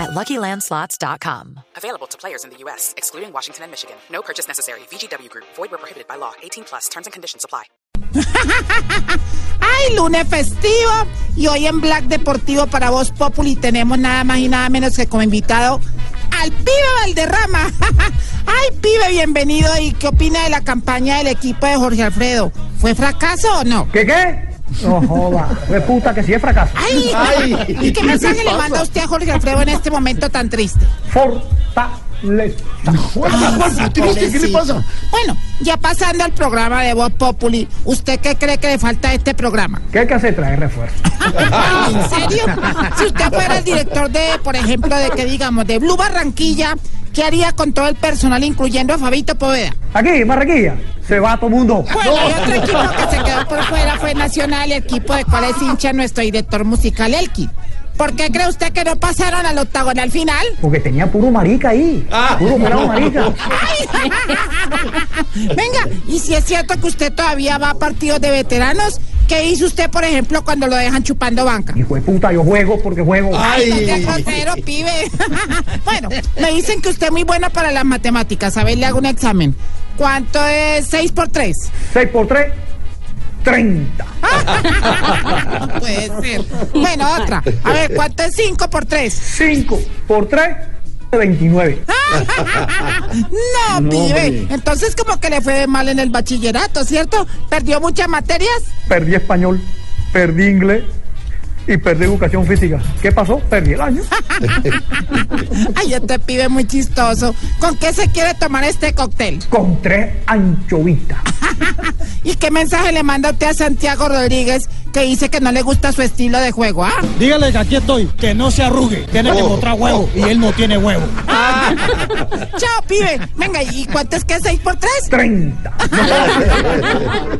at LuckyLandSlots.com. Available to players in the U.S., excluding Washington and Michigan. No purchase necessary. VGW Group. Void where prohibited by law. 18 plus. Terms and conditions apply. Ay, lunes festivo y hoy en Black Deportivo para Voz Populi tenemos nada más y nada menos que como invitado al pibe Valderrama. Ay, pibe, bienvenido. ¿Y qué opina de la campaña del equipo de Jorge Alfredo? ¿Fue fracaso o no? ¿Qué qué? No joda, fue puta que sí es fracaso. Ay, ¿y qué mensaje le manda usted a Jorge Alfredo en este momento tan triste? Fortaleza. ¿Qué le pasa? Bueno, ya pasando al programa de Voz Populi, ¿usted qué cree que le falta a este programa? ¿Qué hay que hacer? Traer refuerzo. ¿En serio? Si usted fuera el director de, por ejemplo, de que digamos, de Blue Barranquilla, ¿qué haría con todo el personal, incluyendo a Fabito Poveda? Aquí, Barranquilla, se va todo mundo. Bueno, y otro equipo que se quedó por fuera fue Nacional, el equipo de cual es hincha nuestro director musical, Elkin. ¿Por qué cree usted que no pasaron al octagonal final? Porque tenía puro marica ahí. Puro pelado marica. Venga, y si es cierto que usted todavía va a partidos de veteranos, ¿qué hizo usted, por ejemplo, cuando lo dejan chupando banca? Hijo de puta, yo juego porque juego. Ay, no sea grosero, pibe. bueno, me dicen que usted es muy bueno para las matemáticas. A ver, le hago un examen. ¿Cuánto es 6 por 3? 6 por 3, 30. No puede ser. Bueno, otra. A ver, ¿cuánto es 5 por 3? 5 por 3, 29. No, pibe. Entonces como que le fue mal en el bachillerato, ¿cierto? ¿Perdió muchas materias? Perdí español, perdí inglés y perdí educación física. ¿Qué pasó? Perdí el año. Ay, este pibe muy chistoso. ¿Con qué se quiere tomar este cóctel? Con tres anchovitas. ¿Y qué mensaje le manda usted a Santiago Rodríguez que dice que no le gusta su estilo de juego, ah? Dígale que aquí estoy, que no se arrugue, tiene que mostrar huevo y él no tiene huevo. Chao, pibe. Venga, ¿y cuánto es que es 6 por 3? 30.